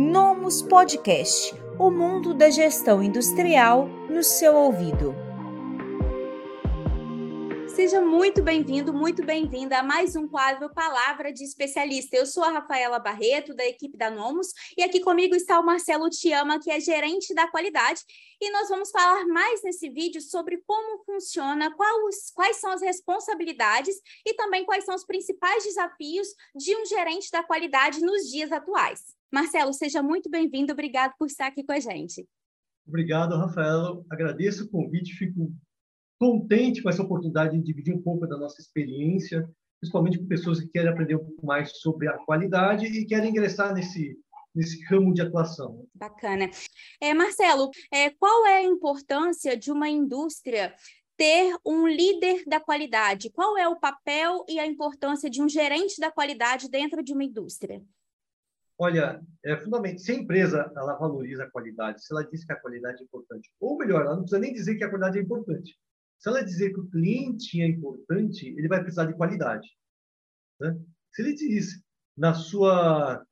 Nomus Podcast o mundo da gestão industrial no seu ouvido. Seja muito bem-vindo, muito bem-vinda a mais um quadro Palavra de Especialista. Eu sou a Rafaela Barreto, da equipe da Nomus, e aqui comigo está o Marcelo Tiama, que é gerente da qualidade, e nós vamos falar mais nesse vídeo sobre como funciona, quais, quais são as responsabilidades e também quais são os principais desafios de um gerente da qualidade nos dias atuais. Marcelo, seja muito bem-vindo, obrigado por estar aqui com a gente. Obrigado, Rafaela. Agradeço o convite, fico contente com essa oportunidade de dividir um pouco da nossa experiência, principalmente com pessoas que querem aprender um pouco mais sobre a qualidade e querem ingressar nesse nesse ramo de atuação. Bacana. É, Marcelo, é, qual é a importância de uma indústria ter um líder da qualidade? Qual é o papel e a importância de um gerente da qualidade dentro de uma indústria? Olha, é fundamental. Se a empresa ela valoriza a qualidade, se ela diz que a qualidade é importante, ou melhor, ela não precisa nem dizer que a qualidade é importante. Se ela dizer que o cliente é importante, ele vai precisar de qualidade. Né? Se ele diz na sua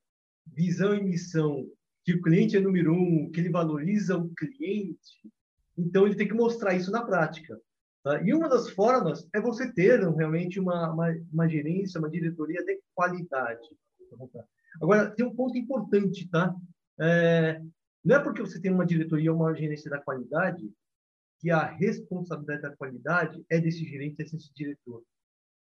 visão e missão que o cliente é número um, que ele valoriza o cliente, então ele tem que mostrar isso na prática. Tá? E uma das formas é você ter realmente uma, uma, uma gerência, uma diretoria de qualidade. Agora, tem um ponto importante, tá? É, não é porque você tem uma diretoria ou uma gerência da qualidade que a responsabilidade da qualidade é desse gerente, desse diretor.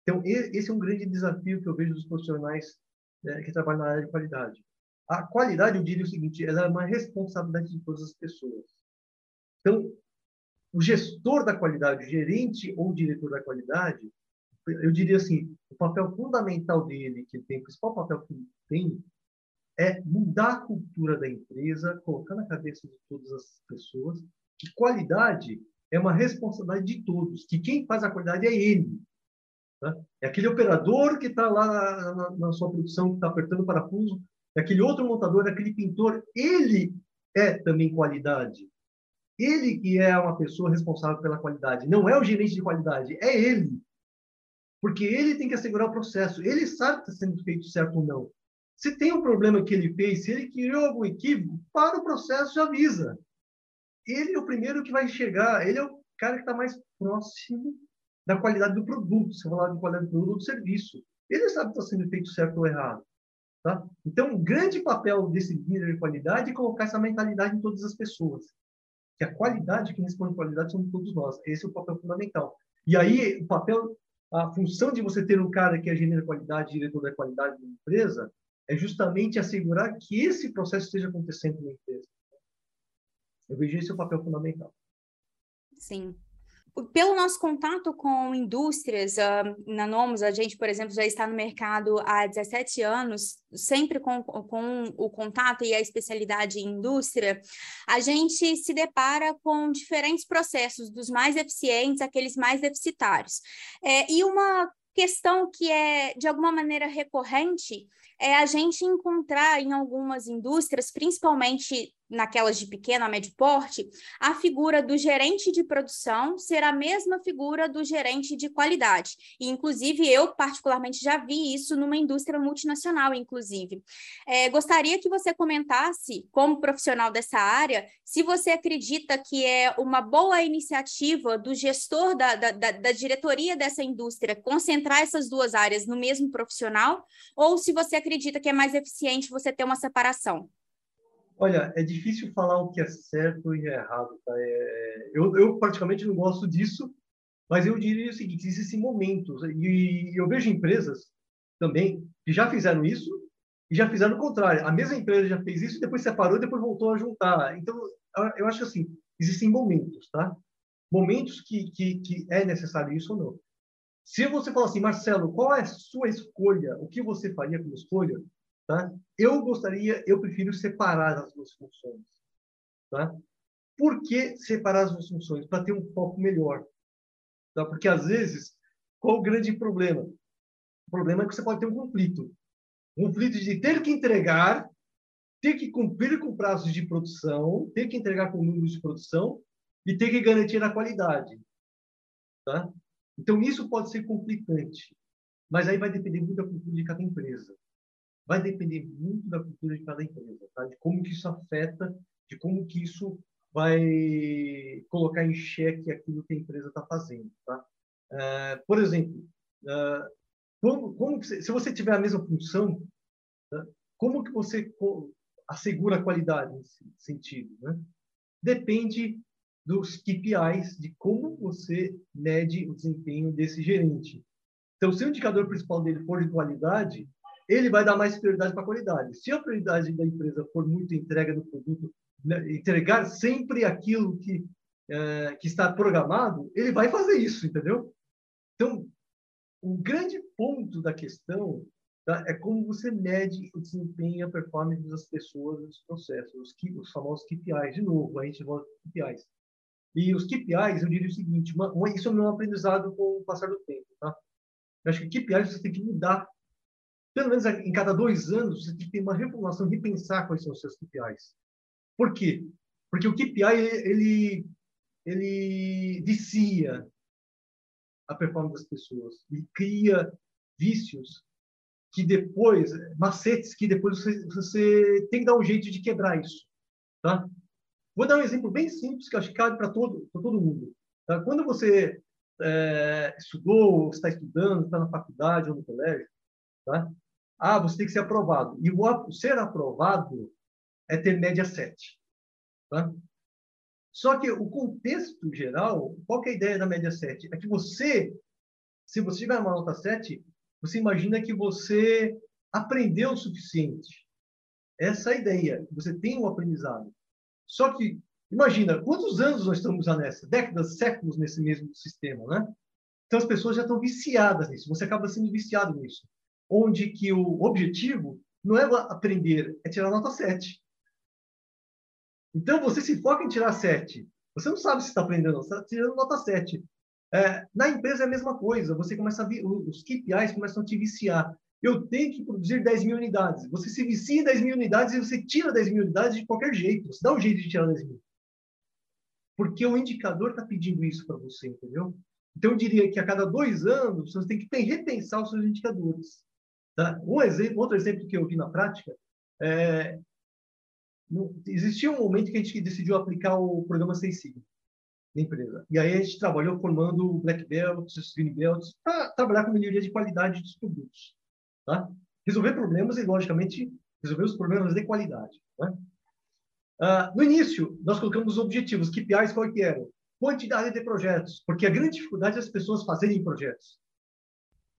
Então, esse é um grande desafio que eu vejo dos profissionais é, que trabalham na área de qualidade. A qualidade, eu diria o seguinte, ela é uma responsabilidade de todas as pessoas. Então, o gestor da qualidade, o gerente ou o diretor da qualidade, eu diria assim, o papel fundamental dele, que ele tem, o principal papel que ele tem, é mudar a cultura da empresa, colocar na cabeça de todas as pessoas que qualidade é uma responsabilidade de todos, que quem faz a qualidade é ele. Tá? É aquele operador que está lá na, na, na, sua produção, que está apertando o parafuso, é aquele outro montador, é aquele pintor, ele é também qualidade. Ele que é uma pessoa responsável pela qualidade, não é o gerente de qualidade, é ele. Porque ele tem que assegurar o processo. Ele sabe se está sendo feito certo ou não. Se tem um problema que ele fez, se ele criou algum equívoco, para o processo e avisa. Ele é o primeiro que vai chegar, ele é o cara que está mais próximo da qualidade do produto, se eu falar de qualidade do produto ou do serviço. Ele sabe se está sendo feito certo ou errado. Tá? Então, um grande papel desse líder de qualidade é colocar essa mentalidade em todas as pessoas. Que a qualidade, quem responde qualidade, somos todos nós. Esse é o papel fundamental. E aí, o papel a função de você ter um cara que é gerente da qualidade, diretor da qualidade da empresa, é justamente assegurar que esse processo esteja acontecendo na empresa. Eu vejo esse é o papel fundamental. Sim pelo nosso contato com indústrias, uh, na Nomos, a gente, por exemplo, já está no mercado há 17 anos, sempre com, com o contato e a especialidade em indústria, a gente se depara com diferentes processos, dos mais eficientes àqueles mais deficitários. É, e uma questão que é, de alguma maneira, recorrente é a gente encontrar em algumas indústrias, principalmente naquelas de pequeno a médio porte, a figura do gerente de produção ser a mesma figura do gerente de qualidade. E, inclusive, eu particularmente já vi isso numa indústria multinacional, inclusive. É, gostaria que você comentasse, como profissional dessa área, se você acredita que é uma boa iniciativa do gestor da, da, da, da diretoria dessa indústria concentrar essas duas áreas no mesmo profissional, ou se você acredita que é mais eficiente você ter uma separação. Olha, é difícil falar o que é certo e é errado. Tá? É, eu, eu, praticamente não gosto disso, mas eu diria o seguinte: existem momentos, e eu vejo empresas também que já fizeram isso e já fizeram o contrário. A mesma empresa já fez isso, depois separou, depois voltou a juntar. Então, eu acho assim: existem momentos, tá? Momentos que, que, que é necessário isso ou não. Se você falar assim, Marcelo, qual é a sua escolha? O que você faria como escolha? Tá? Eu gostaria, eu prefiro separar as duas funções. Tá? Por que separar as duas funções? Para ter um foco melhor. Tá? Porque, às vezes, qual o grande problema? O problema é que você pode ter um conflito. Um conflito de ter que entregar, ter que cumprir com prazos de produção, ter que entregar com números de produção e ter que garantir a qualidade. Tá? Então, isso pode ser complicante. Mas aí vai depender muito da cultura de cada empresa. Vai depender muito da cultura de cada empresa, tá? de como que isso afeta, de como que isso vai colocar em xeque aquilo que a empresa está fazendo. Tá? Uh, por exemplo, uh, como, como que, se você tiver a mesma função, tá? como que você assegura a qualidade nesse sentido? Né? Depende dos KPIs, de como você mede o desempenho desse gerente. Então, se o indicador principal dele for de qualidade, ele vai dar mais prioridade para a qualidade. Se a prioridade da empresa for muito entrega do produto, né, entregar sempre aquilo que, é, que está programado, ele vai fazer isso, entendeu? Então, o grande ponto da questão tá, é como você mede o desempenho a performance das pessoas nos processos, os, os famosos KPIs. De novo, a gente volta KPIs. E os KPIs, eu diria o seguinte, uma, uma, isso é um aprendizado com o passar do tempo, tá? Eu acho que KPIs você tem que mudar. Pelo menos em cada dois anos, você tem que ter uma reformulação, repensar quais são os seus KPIs. Por quê? Porque o KPI, ele, ele vicia a performance das pessoas. Ele cria vícios que depois, macetes que depois você, você tem que dar um jeito de quebrar isso. Tá? Vou dar um exemplo bem simples que acho que cabe para todo, todo mundo. Tá? Quando você é, estudou, está estudando, está na faculdade ou no colégio, tá? Ah, você tem que ser aprovado. E o ser aprovado é ter média 7. Tá? Só que o contexto geral, qual é a ideia da média 7? É que você, se você tiver uma nota 7, você imagina que você aprendeu o suficiente. Essa é a ideia, você tem um aprendizado. Só que, imagina, quantos anos nós estamos já nessa? Décadas, séculos nesse mesmo sistema, né? Então as pessoas já estão viciadas nisso, você acaba sendo viciado nisso. Onde que o objetivo não é aprender, é tirar nota 7. Então você se foca em tirar 7. Você não sabe se está aprendendo, você está tirando nota 7. É, na empresa é a mesma coisa, você começa a os KPIs começam a te viciar eu tenho que produzir 10 mil unidades. Você se vicia em 10 mil unidades e você tira 10 mil unidades de qualquer jeito. Você dá um jeito de tirar 10 mil. Porque o indicador está pedindo isso para você, entendeu? Então, eu diria que a cada dois anos, você tem que repensar os seus indicadores. Tá? Um exemplo, outro exemplo que eu vi na prática, é, existia um momento que a gente decidiu aplicar o programa Seis Sigma na empresa. E aí a gente trabalhou formando black belts, green belts, para trabalhar com melhoria de qualidade dos produtos. Tá? Resolver problemas e, logicamente, resolver os problemas de qualidade. Né? Uh, no início, nós colocamos os objetivos, KPIs, qual que eram? Quantidade de projetos, porque a grande dificuldade é as pessoas fazerem projetos.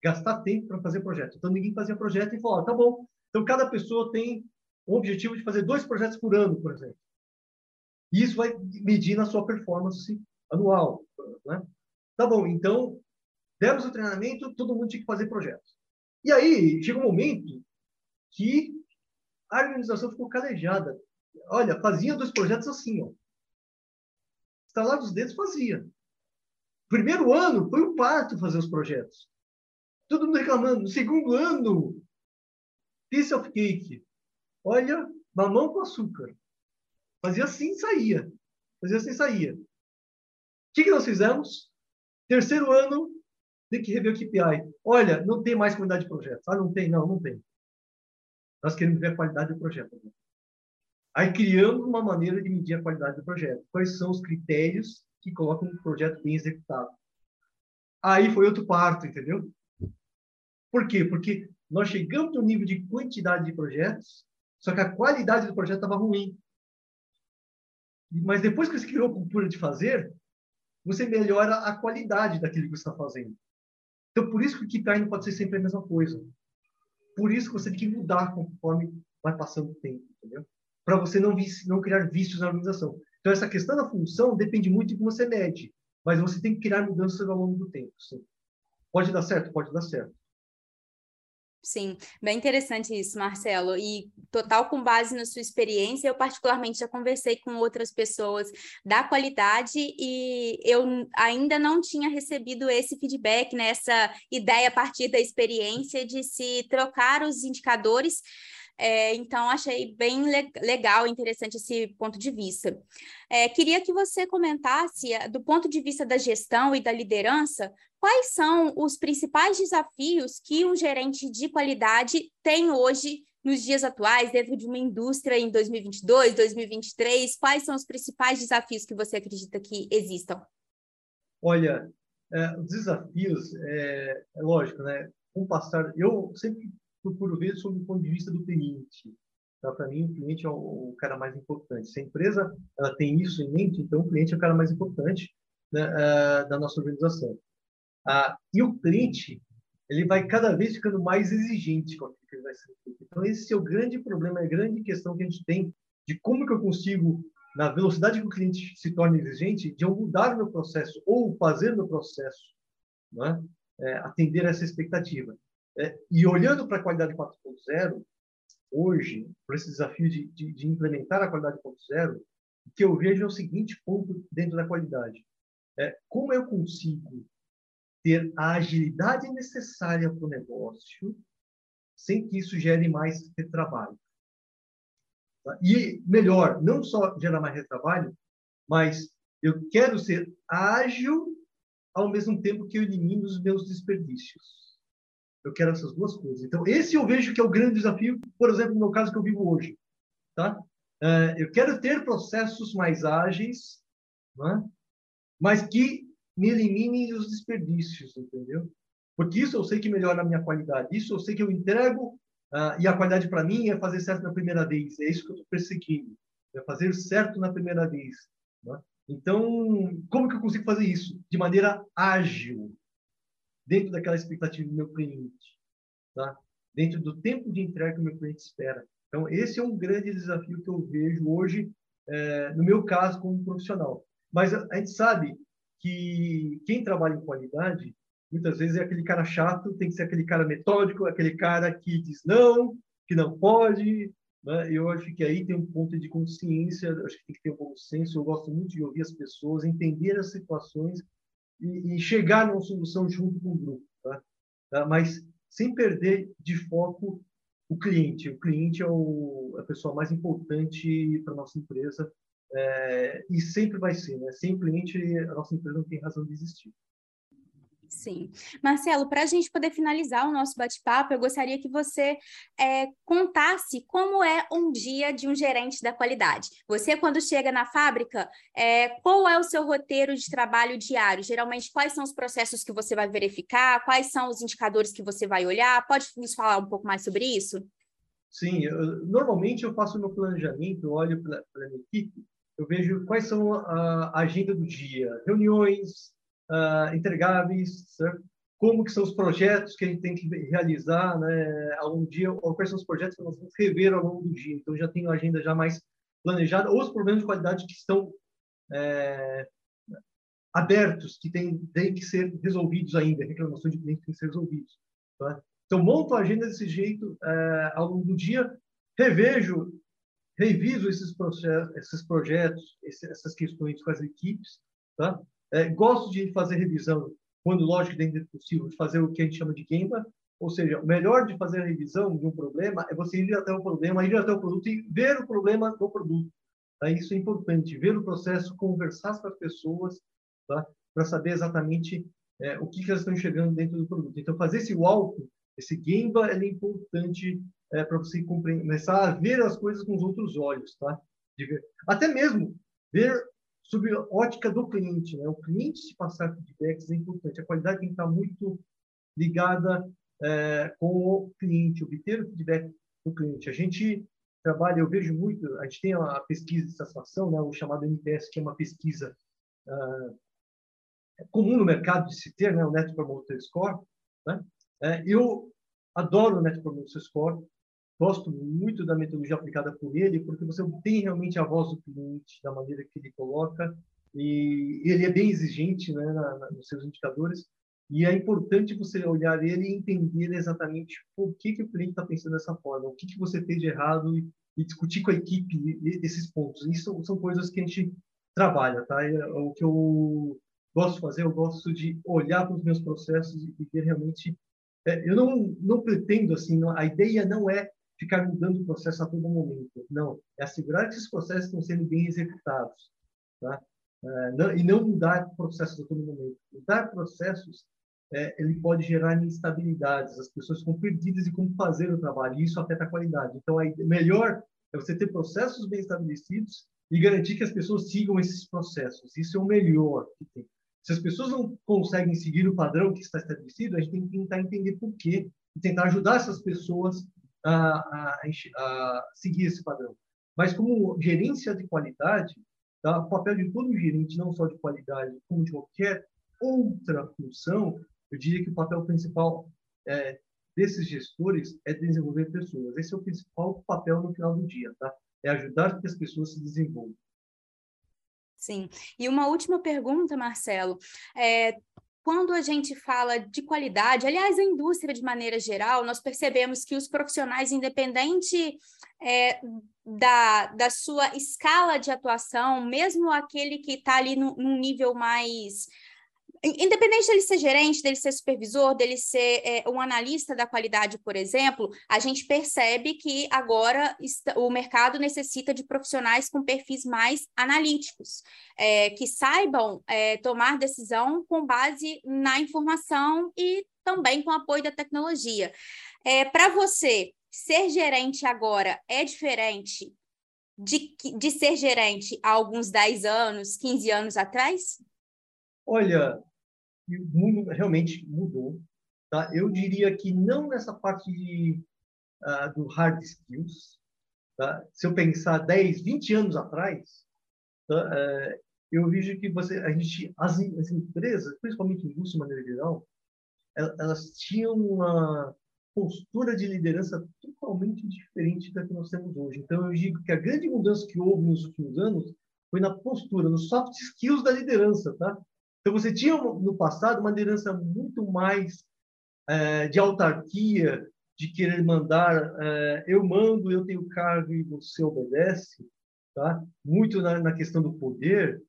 Gastar tempo para fazer projeto. Então, ninguém fazia projeto e falou, tá bom, então cada pessoa tem o objetivo de fazer dois projetos por ano, por exemplo. E isso vai medir na sua performance anual. Né? Tá bom, então, demos o treinamento, todo mundo tinha que fazer projetos. E aí, chega um momento que a organização ficou calejada. Olha, fazia dois projetos assim, ó. Estalar os dedos, fazia. Primeiro ano, foi o parto fazer os projetos. Todo mundo reclamando. No segundo ano, piece of cake. Olha, mamão com açúcar. Fazia assim, saía. Fazia assim, saía. O que, que nós fizemos? Terceiro ano, tem que rever o KPI. Olha, não tem mais qualidade de projetos. Ah, não tem? Não, não tem. Nós queremos ver a qualidade do projeto. Aí criamos uma maneira de medir a qualidade do projeto. Quais são os critérios que colocam um projeto bem executado? Aí foi outro parto, entendeu? Por quê? Porque nós chegamos no nível de quantidade de projetos, só que a qualidade do projeto estava ruim. Mas depois que você criou a cultura de fazer, você melhora a qualidade daquilo que você está fazendo. Então, por isso que o KPI não pode ser sempre a mesma coisa. Por isso que você tem que mudar conforme vai passando o tempo, entendeu? Para você não, não criar vícios na organização. Então, essa questão da função depende muito de como você mede, mas você tem que criar mudanças ao longo do tempo. Sim. Pode dar certo? Pode dar certo. Sim, bem interessante isso, Marcelo. E total com base na sua experiência, eu particularmente já conversei com outras pessoas da qualidade e eu ainda não tinha recebido esse feedback, né, essa ideia a partir da experiência de se trocar os indicadores. É, então, achei bem le legal, interessante esse ponto de vista. É, queria que você comentasse, do ponto de vista da gestão e da liderança, quais são os principais desafios que um gerente de qualidade tem hoje nos dias atuais, dentro de uma indústria em 2022, 2023? Quais são os principais desafios que você acredita que existam? Olha, é, os desafios, é, é, lógico, né? Com passar, eu sempre procuro ver sob o ponto de vista do cliente. Tá? Para mim, o cliente é o, o, cara mais importante. Se a empresa ela tem isso em mente, então o cliente é o cara mais importante né, uh, da nossa organização. Uh, e o cliente, ele vai cada vez ficando mais exigente com aquilo que ele vai ser feito. Então, esse é o grande problema, é a grande questão que a gente tem de como que eu consigo, na velocidade que o cliente se torna exigente, de eu mudar meu processo ou fazer meu processo, né, é, atender essa expectativa. É, e olhando para a qualidade 4.0, hoje, por esse desafio de, de, de implementar a qualidade 4.0, o que eu vejo é o seguinte ponto dentro da qualidade. É, como eu consigo ter a agilidade necessária para o negócio sem que isso gere mais retrabalho. E melhor, não só gerar mais retrabalho, mas eu quero ser ágil ao mesmo tempo que eu elimino os meus desperdícios. Eu quero essas duas coisas. Então, esse eu vejo que é o grande desafio, por exemplo, no caso que eu vivo hoje. Tá? Uh, eu quero ter processos mais ágeis, né? mas que me eliminem os desperdícios, entendeu? Porque isso eu sei que melhora a minha qualidade. Isso eu sei que eu entrego uh, e a qualidade para mim é fazer certo na primeira vez. É isso que eu estou perseguindo. É fazer certo na primeira vez. Né? Então, como que eu consigo fazer isso? De maneira ágil, dentro daquela expectativa do meu cliente, tá? Dentro do tempo de entrega que o meu cliente espera. Então, esse é um grande desafio que eu vejo hoje, é, no meu caso, como profissional. Mas a gente sabe que quem trabalha em qualidade, muitas vezes é aquele cara chato, tem que ser aquele cara metódico, aquele cara que diz não, que não pode. Né? Eu acho que aí tem um ponto de consciência, acho que tem que ter um bom senso. Eu gosto muito de ouvir as pessoas, entender as situações e, e chegar numa solução junto com o grupo. Tá? Tá? Mas sem perder de foco o cliente. O cliente é o, a pessoa mais importante para nossa empresa é, e sempre vai ser, né? Sem cliente, a nossa empresa não tem razão de existir. Sim. Marcelo, para a gente poder finalizar o nosso bate-papo, eu gostaria que você é, contasse como é um dia de um gerente da qualidade. Você, quando chega na fábrica, é, qual é o seu roteiro de trabalho diário? Geralmente, quais são os processos que você vai verificar? Quais são os indicadores que você vai olhar? Pode nos falar um pouco mais sobre isso? Sim, eu, normalmente eu faço meu planejamento, olho para a minha equipe eu vejo quais são a agenda do dia, reuniões, uh, entregáveis, certo? como que são os projetos que a gente tem que realizar né, ao longo do dia, ou quais são os projetos que nós vamos rever ao longo do dia. Então, já tenho a agenda já mais planejada, ou os problemas de qualidade que estão é, abertos, que têm, que ser resolvidos ainda, reclamações de clientes que têm que ser resolvidos. Tá? Então, monto a agenda desse jeito é, ao longo do dia, revejo reviso esses, processos, esses projetos, essas questões com as equipes, tá? É, gosto de fazer revisão, quando lógico dentro do possível, de fazer o que a gente chama de Gemba, ou seja, o melhor de fazer a revisão de um problema é você ir até o problema, ir até o produto e ver o problema do produto. Tá? Isso é importante, ver o processo, conversar com as pessoas, tá? para saber exatamente é, o que, que elas estão enxergando dentro do produto. Então, fazer esse walk, esse Gemba, é importante é, para você começar a ver as coisas com os outros olhos, tá? Até mesmo ver sob a ótica do cliente, né? O cliente se passar feedbacks é importante. A qualidade tem que estar muito ligada é, com o cliente, obter o feedback do cliente. A gente trabalha, eu vejo muito, a gente tem a pesquisa de satisfação, né? O chamado NPS, que é uma pesquisa uh, comum no mercado de se ter, né? O Net Promoter Score, né? É, eu adoro o Net Promoter Score, gosto muito da metodologia aplicada por ele, porque você tem realmente a voz do cliente, da maneira que ele coloca, e ele é bem exigente né, na, na, nos seus indicadores, e é importante você olhar ele e entender exatamente por que, que o cliente está pensando dessa forma, o que, que você fez de errado, e, e discutir com a equipe esses pontos. Isso são coisas que a gente trabalha, tá? É o que eu gosto de fazer, eu gosto de olhar para os meus processos e ver realmente é, eu não, não pretendo assim, a ideia não é ficar mudando o processo a todo momento. Não, é assegurar que esses processos estão sendo bem executados. Tá? É, não, e não mudar processos a todo momento. Mudar processos é, ele pode gerar instabilidades, as pessoas ficam perdidas de como fazer o trabalho, e isso afeta a qualidade. Então, é melhor é você ter processos bem estabelecidos e garantir que as pessoas sigam esses processos. Isso é o melhor que tem. Se as pessoas não conseguem seguir o padrão que está estabelecido, a gente tem que tentar entender por quê e tentar ajudar essas pessoas a, a, seguir esse padrão. Mas como gerência de qualidade, tá? o papel de todo gerente, não só de qualidade, como de qualquer outra função, eu diria que o papel principal é, desses gestores é desenvolver pessoas. Esse é o principal papel no final do dia, tá? É ajudar que as pessoas se desenvolvam. Sim. E uma última pergunta, Marcelo. É, quando a gente fala de qualidade, aliás, a indústria de maneira geral, nós percebemos que os profissionais, independente é, da, da sua escala de atuação, mesmo aquele que está ali no, num nível mais independente dele ser gerente, dele ser supervisor, dele ser é, um analista da qualidade, por exemplo, a gente percebe que agora o mercado necessita de profissionais com perfis mais analíticos, é, que saibam é, tomar decisão com base na informação e também com apoio da tecnologia. É, Para você, ser gerente agora é diferente de, de ser gerente há alguns 10 anos, 15 anos atrás? Olha, o mundo realmente mudou. Tá? Eu diria que não nessa parte de, uh, do hard skills. Tá? Se eu pensar 10, 20 anos atrás, tá? uh, eu vejo que você, a gente, as, as empresas, principalmente indústria de maneira geral, elas tinham uma postura de liderança totalmente diferente da que nós temos hoje. Então, eu digo que a grande mudança que houve nos últimos anos foi na postura, nos soft skills da liderança, tá? Então, você tinha no passado uma liderança muito mais é, de autarquia, de querer mandar, é, eu mando, eu tenho cargo e você obedece, tá? muito na, na questão do poder,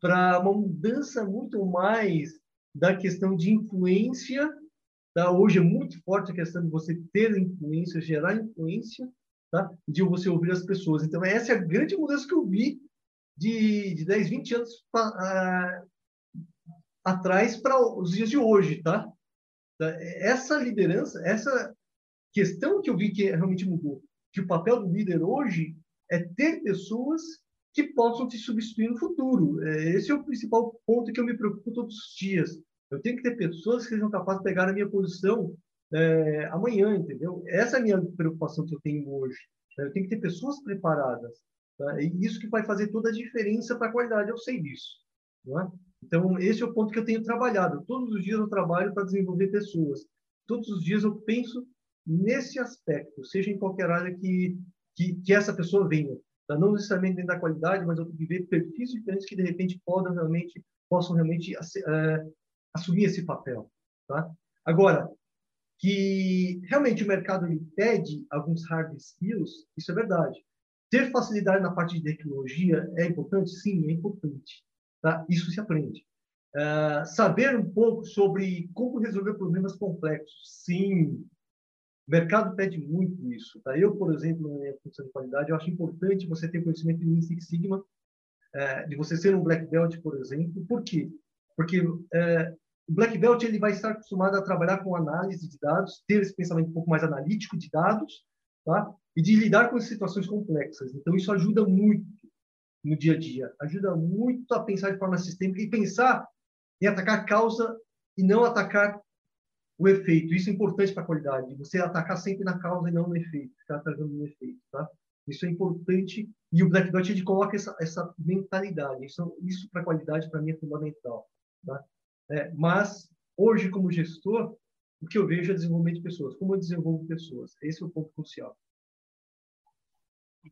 para uma mudança muito mais da questão de influência. Tá? Hoje é muito forte a questão de você ter influência, gerar influência, tá? de você ouvir as pessoas. Então, essa é a grande mudança que eu vi de, de 10, 20 anos atrás para os dias de hoje, tá? Essa liderança, essa questão que eu vi que realmente mudou, que o papel do líder hoje é ter pessoas que possam te substituir no futuro. É, esse é o principal ponto que eu me preocupo todos os dias. Eu tenho que ter pessoas que sejam capazes de pegar a minha posição é, amanhã, entendeu? Essa é a minha preocupação que eu tenho hoje. Eu tenho que ter pessoas preparadas. Tá? E isso que vai fazer toda a diferença para a qualidade, eu sei disso. Não é? Então, esse é o ponto que eu tenho trabalhado. Todos os dias eu trabalho para desenvolver pessoas. Todos os dias eu penso nesse aspecto, seja em qualquer área que, que, que essa pessoa venha. Tá? Não necessariamente dentro da qualidade, mas eu tenho que ver perfis diferentes que, de repente, podem realmente, possam realmente é, assumir esse papel. Tá? Agora, que realmente o mercado ele pede alguns hard skills, isso é verdade. Ter facilidade na parte de tecnologia é importante? Sim, é importante. Tá? Isso se aprende. Uh, saber um pouco sobre como resolver problemas complexos. Sim, o mercado pede muito isso. Tá? Eu, por exemplo, na minha função de qualidade, eu acho importante você ter conhecimento de Six Sigma, uh, de você ser um Black Belt, por exemplo. Por quê? Porque uh, o Black Belt ele vai estar acostumado a trabalhar com análise de dados, ter esse pensamento um pouco mais analítico de dados, tá? e de lidar com situações complexas. Então, isso ajuda muito no dia a dia. Ajuda muito a pensar de forma sistêmica e pensar em atacar a causa e não atacar o efeito. Isso é importante para a qualidade. Você atacar sempre na causa e não no efeito. Ficar atacando no efeito, tá? Isso é importante e o Black Belt ele coloca essa, essa mentalidade. Isso, isso para a qualidade para mim é fundamental, tá? É, mas hoje como gestor, o que eu vejo é desenvolvimento de pessoas. Como eu desenvolvo pessoas? Esse é o ponto crucial.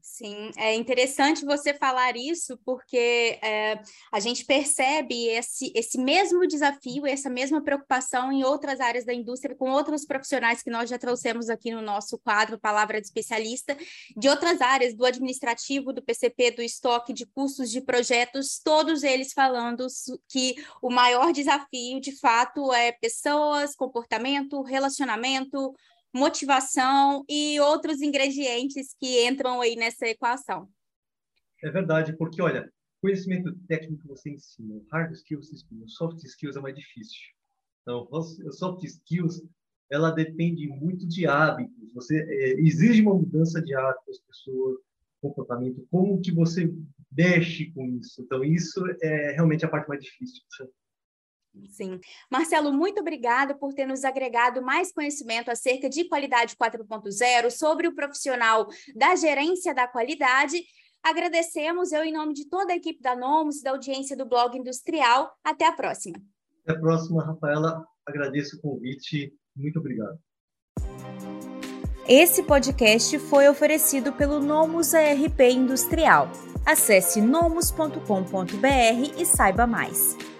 Sim, é interessante você falar isso, porque é, a gente percebe esse, esse mesmo desafio, essa mesma preocupação em outras áreas da indústria, com outros profissionais que nós já trouxemos aqui no nosso quadro Palavra de Especialista, de outras áreas, do administrativo, do PCP, do estoque, de custos, de projetos, todos eles falando que o maior desafio, de fato, é pessoas, comportamento, relacionamento, motivação e outros ingredientes que entram aí nessa equação. É verdade, porque olha, conhecimento técnico você ensina, hard skills ensina, soft skills é mais difícil. Então, soft skills, ela depende muito de hábitos. Você é, exige uma mudança de hábitos das pessoas, comportamento, como que você mexe com isso. Então, isso é realmente a parte mais difícil. Sim. Marcelo, muito obrigada por ter nos agregado mais conhecimento acerca de qualidade 4.0, sobre o profissional da gerência da qualidade. Agradecemos, eu, em nome de toda a equipe da Nomus, da audiência do Blog Industrial. Até a próxima. Até a próxima, Rafaela. Agradeço o convite. Muito obrigado. Esse podcast foi oferecido pelo Nomus ARP Industrial. Acesse nomus.com.br e saiba mais.